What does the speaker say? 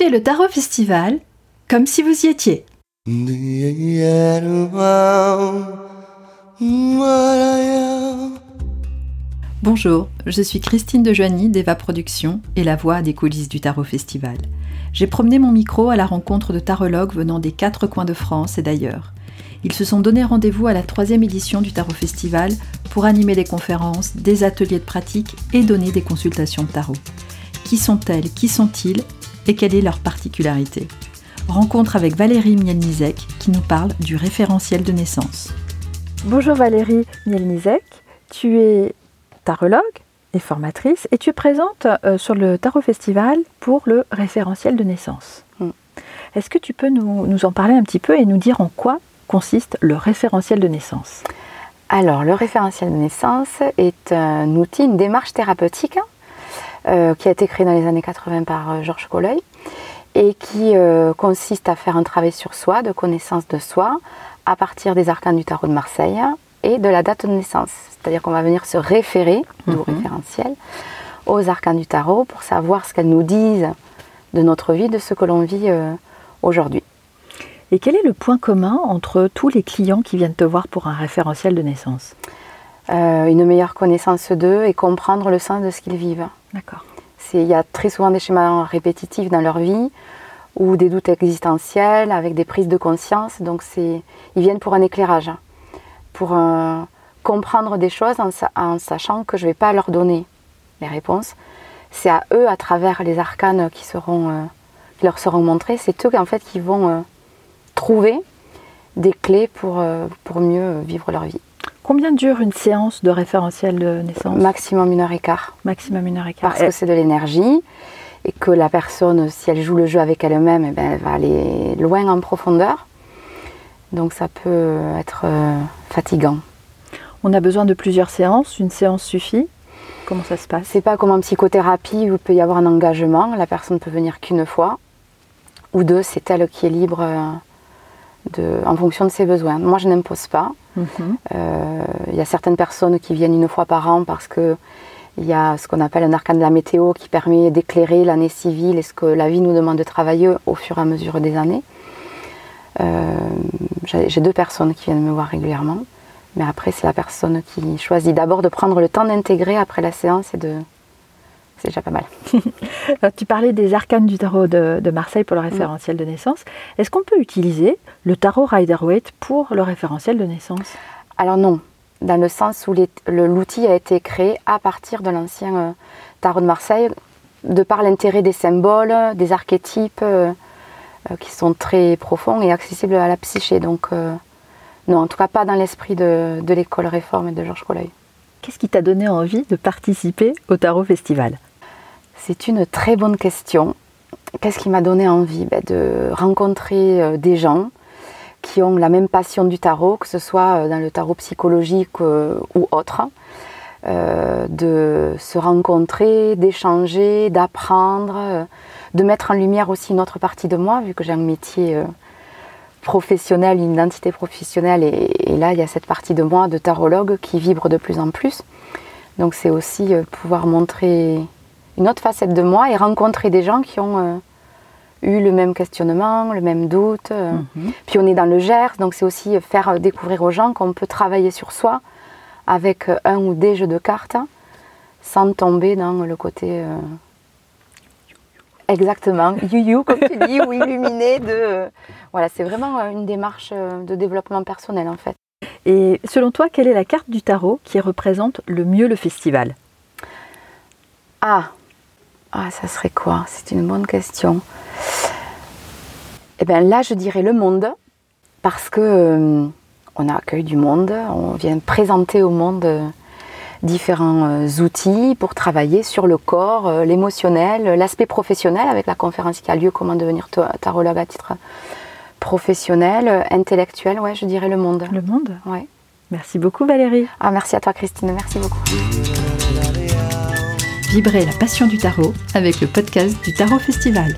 Le Tarot Festival comme si vous y étiez. Bonjour, je suis Christine de Joigny d'Eva Productions et la voix des coulisses du Tarot Festival. J'ai promené mon micro à la rencontre de tarologues venant des quatre coins de France et d'ailleurs. Ils se sont donné rendez-vous à la troisième édition du Tarot Festival pour animer des conférences, des ateliers de pratique et donner des consultations de tarot. Qui sont-elles? Qui sont-ils? Et quelle est leur particularité Rencontre avec Valérie Mielnizek qui nous parle du référentiel de naissance. Bonjour Valérie Mielnizek, tu es tarologue et formatrice et tu es présente euh, sur le Tarot Festival pour le référentiel de naissance. Mm. Est-ce que tu peux nous, nous, en parler un petit peu et nous dire en quoi consiste le référentiel de naissance? Alors, le référentiel de naissance est un outil, une démarche thérapeutique qui a été créé dans les années 80 par euh, Georges Colleuil et qui euh, consiste à faire un travail sur soi, de connaissance de soi, à partir des arcanes du tarot de Marseille et de la date de naissance. C'est-à-dire qu'on va venir se référer, mhm. référentiel, aux arcanes du tarot pour savoir ce qu'elles nous disent de notre vie, de ce que l'on vit aujourd'hui. Et quel est le point commun entre tous les clients qui viennent te voir pour un référentiel de naissance? Une meilleure connaissance d'eux et comprendre le sens de ce qu'ils vivent. D'accord. Il y a très souvent des schémas répétitifs dans leur vie ou des doutes existentiels avec des prises de conscience. Donc ils viennent pour un éclairage, pour comprendre des choses en, sachant que je ne vais pas leur donner les réponses. C'est à eux, à travers les arcanes qui, euh, leur seront montrés, c'est eux en fait, qui vont euh, trouver des clés euh, pour mieux vivre leur vie. Combien dure une séance de référentiel de naissance Maximum une heure et quart. Maximum une heure et quart. Parce que c'est de l'énergie et que la personne, si elle joue le jeu avec elle-même, eh ben, elle va aller loin en profondeur. Donc ça peut être euh, fatigant. On a besoin de plusieurs séances. Une séance suffit Comment ça se passe? C'est pas comme en psychothérapie où il peut y avoir un engagement. La personne peut venir qu'une fois ou deux. C'est elle qui est libre. En fonction de ses besoins. Moi, je n'impose pas. Il mhm. euh, y a certaines personnes qui viennent une fois par an parce que il y a ce qu'on appelle un arcane de la météo qui permet d'éclairer l'année civile et ce que la vie nous demande de travailler au fur et à mesure des années. Euh, j'ai deux personnes qui viennent me voir régulièrement, mais après c'est la personne qui choisit d'abord de prendre le temps d'intégrer après la séance et de, c'est déjà pas mal. tu parlais des arcanes du tarot de, Marseille pour le référentiel de naissance. Est-ce qu'on peut utiliser le tarot Rider-Waite pour le référentiel de naissance? Alors non, dans le sens où l'outil a été créé à partir de l'ancien euh, tarot de Marseille, de par l'intérêt des symboles, des archétypes euh, euh, qui sont très profonds et accessibles à la psyché. Donc non, en tout cas pas dans l'esprit de, de l'école réforme et de Georges Colleuil. Qu'est-ce qui t'a donné envie de participer au Tarot Festival? C'est une très bonne question. Qu'est-ce qui m'a donné envie ben, De rencontrer euh, des gens qui ont la même passion du tarot, que ce soit euh, dans le tarot psychologique euh, ou autre. de se rencontrer, d'échanger, d'apprendre, de mettre en lumière aussi une autre partie de moi, vu que j'ai un métier professionnel, une identité professionnelle, et, et, là il y a cette partie de moi de tarologue qui vibre de plus en plus. Donc c'est aussi pouvoir montrer une autre facette de moi et rencontrer des gens qui ont euh, eu le même questionnement, le même doute. Euh. Mhm. Puis on est dans le Gers, donc c'est aussi faire découvrir aux gens qu'on peut travailler sur soi avec un ou des jeux de cartes sans tomber dans le côté. Euh, exactement, you-you, comme tu dis, ou illuminé de. Voilà, c'est vraiment une démarche de développement personnel en fait. Et selon toi, quelle est la carte du tarot qui représente le mieux le festival? Ah, ah, ça serait quoi? C'est une bonne question. Eh bien là, je dirais le monde, parce que euh, on accueille du monde, on vient présenter au monde euh, différents euh, outils pour travailler sur le corps, l'émotionnel, l'aspect professionnel avec la conférence qui a lieu Comment devenir tarologue à titre professionnel, intellectuel, ouais, je dirais le monde. Le monde? Ouais. Merci beaucoup Valérie. Ah, merci à toi Christine, merci beaucoup. Vibrer la passion du tarot avec le podcast du Tarot Festival.